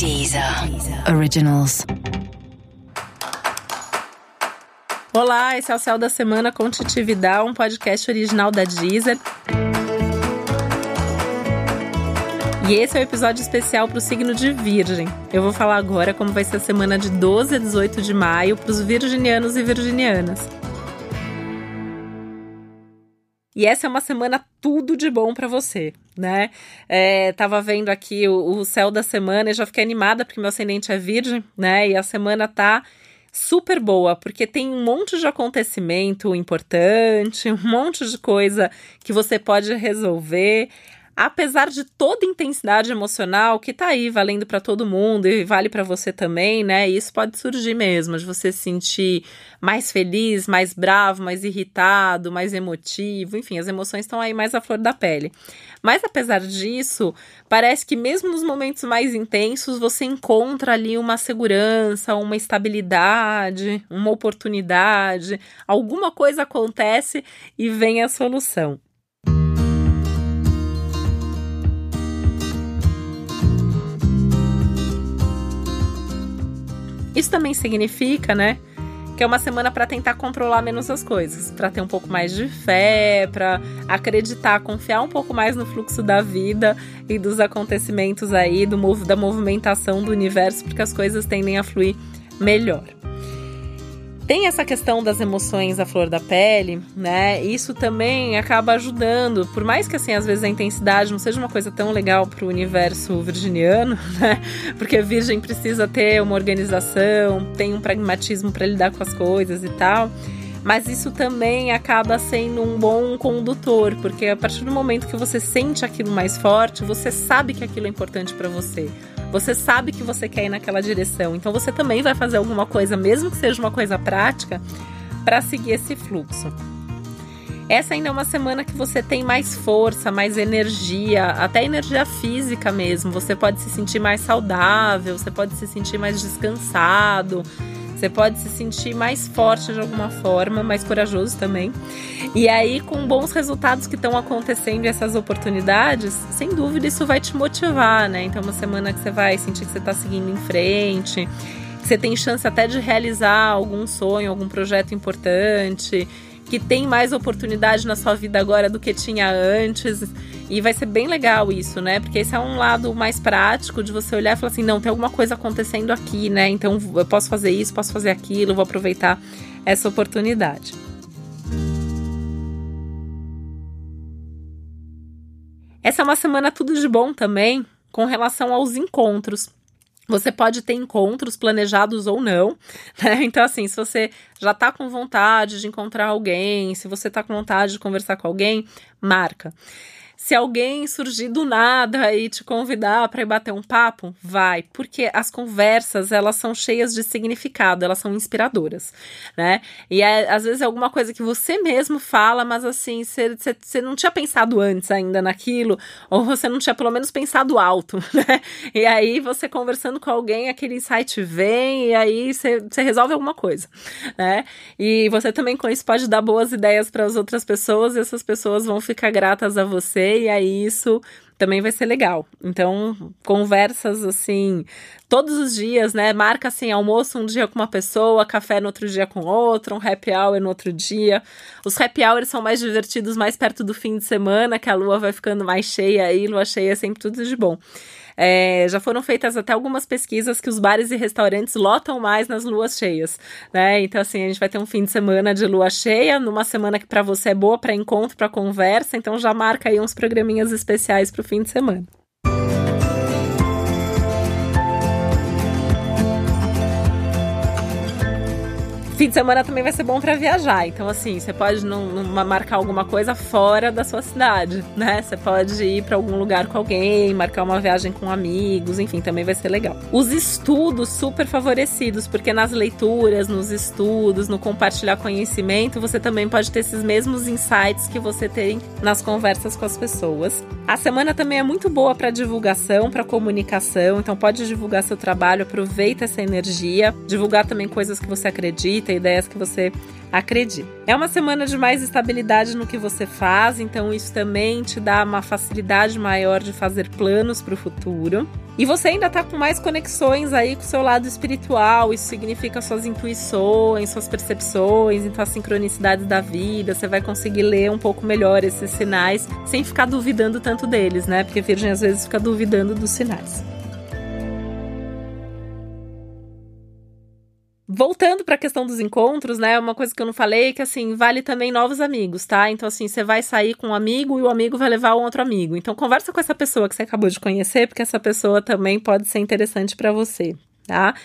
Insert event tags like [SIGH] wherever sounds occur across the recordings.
Deezer Originals. Olá, esse é o Céu da Semana com Titividade, um podcast original da Deezer. E esse é o um episódio especial para o signo de Virgem. Eu vou falar agora como vai ser a semana de 12 a 18 de maio para os virginianos e virginianas. E essa é uma semana tudo de bom para você, né? É, tava vendo aqui o, o, céu da semana e já fiquei animada porque meu ascendente é virgem, né? E a semana tá super boa, porque tem um monte de acontecimento importante, um monte de coisa que você pode resolver apesar de toda intensidade emocional que tá aí valendo para todo mundo e vale para você também, né? Isso pode surgir mesmo, de você se sentir mais feliz, mais bravo, mais irritado, mais emotivo, enfim, as emoções estão aí mais à flor da pele. Mas apesar disso, parece que mesmo nos momentos mais intensos você encontra ali uma segurança, uma estabilidade, uma oportunidade, alguma coisa acontece e vem a solução. Isso também significa, né, que é uma semana para tentar controlar menos as coisas, para ter um pouco mais de fé, para acreditar, confiar um pouco mais no fluxo da vida e dos acontecimentos aí, do da movimentação do universo, porque as coisas tendem a fluir melhor. Tem essa questão das emoções à flor da pele, né? Isso também acaba ajudando, por mais que assim às vezes a intensidade não seja uma coisa tão legal para o universo virginiano, [LAUGHS] né? Porque virgem precisa ter uma organização, tem um pragmatismo para lidar com as coisas e tal mas isso também acaba sendo um bom condutor, porque a partir do momento que você sente aquilo mais forte, você sabe que aquilo é importante para você. Você sabe que você quer ir naquela direção. Então você também vai fazer alguma coisa, mesmo que seja uma coisa prática, para seguir esse fluxo. Essa ainda é uma semana que você tem mais força, mais energia, até energia física mesmo. Você pode se sentir mais saudável, você pode se sentir mais descansado. Você pode se sentir mais forte de alguma forma, mais corajoso também. E aí, com bons resultados que estão acontecendo essas oportunidades, sem dúvida isso vai te motivar, né? Então, uma semana que você vai sentir que você está seguindo em frente, que você tem chance até de realizar algum sonho, algum projeto importante que tem mais oportunidade na sua vida agora do que tinha antes. E vai ser bem legal isso, né? Porque esse é um lado mais prático de você olhar e falar assim: não, tem alguma coisa acontecendo aqui, né? Então eu posso fazer isso, posso fazer aquilo, vou aproveitar essa oportunidade. Essa é uma semana tudo de bom também com relação aos encontros. Você pode ter encontros planejados ou não, né? Então, assim, se você já tá com vontade de encontrar alguém, se você tá com vontade de conversar com alguém, marca. Se alguém surgir do nada e te convidar para ir bater um papo, vai, porque as conversas elas são cheias de significado, elas são inspiradoras, né? E é, às vezes é alguma coisa que você mesmo fala, mas assim, você não tinha pensado antes ainda naquilo, ou você não tinha pelo menos pensado alto, [LAUGHS] né? E aí você conversando com alguém, aquele insight vem e aí você resolve alguma coisa, né? E você também com isso pode dar boas ideias para as outras pessoas e essas pessoas vão ficar gratas a você aí isso também vai ser legal. Então, conversas assim, todos os dias, né? Marca assim, almoço um dia com uma pessoa, café no outro dia com outra, um happy hour no outro dia. Os happy hours são mais divertidos mais perto do fim de semana, que a lua vai ficando mais cheia aí, lua cheia é sempre tudo de bom. É, já foram feitas até algumas pesquisas que os bares e restaurantes lotam mais nas luas cheias, né? Então, assim, a gente vai ter um fim de semana de lua cheia, numa semana que para você é boa para encontro, para conversa, então já marca aí uns programinhas especiais para o fim de semana. Fim de semana também vai ser bom para viajar. Então, assim, você pode marcar alguma coisa fora da sua cidade, né? Você pode ir para algum lugar com alguém, marcar uma viagem com amigos, enfim, também vai ser legal. Os estudos super favorecidos, porque nas leituras, nos estudos, no compartilhar conhecimento, você também pode ter esses mesmos insights que você tem nas conversas com as pessoas. A semana também é muito boa para divulgação, para comunicação, então pode divulgar seu trabalho, aproveita essa energia, divulgar também coisas que você acredita ideias que você Acredite. É uma semana de mais estabilidade no que você faz, então isso também te dá uma facilidade maior de fazer planos para o futuro. E você ainda está com mais conexões aí com o seu lado espiritual, isso significa suas intuições, suas percepções, então as sincronicidades da vida, você vai conseguir ler um pouco melhor esses sinais sem ficar duvidando tanto deles, né? Porque Virgem às vezes fica duvidando dos sinais. Voltando para a questão dos encontros, né? Uma coisa que eu não falei é que assim, vale também novos amigos, tá? Então assim, você vai sair com um amigo e o amigo vai levar um outro amigo. Então conversa com essa pessoa que você acabou de conhecer, porque essa pessoa também pode ser interessante para você, tá?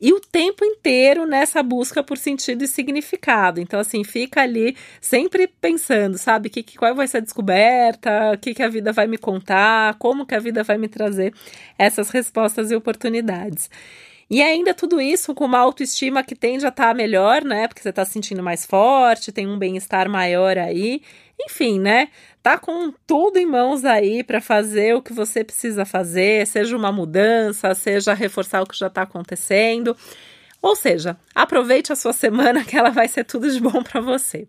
E o tempo inteiro nessa busca por sentido e significado. Então, assim, fica ali sempre pensando, sabe? Que, que, qual vai ser a descoberta, o que, que a vida vai me contar, como que a vida vai me trazer essas respostas e oportunidades. E ainda tudo isso com uma autoestima que tende a estar tá melhor, né? Porque você está se sentindo mais forte, tem um bem-estar maior aí. Enfim, né? Tá com tudo em mãos aí para fazer o que você precisa fazer, seja uma mudança, seja reforçar o que já está acontecendo. Ou seja, aproveite a sua semana [LAUGHS] que ela vai ser tudo de bom para você.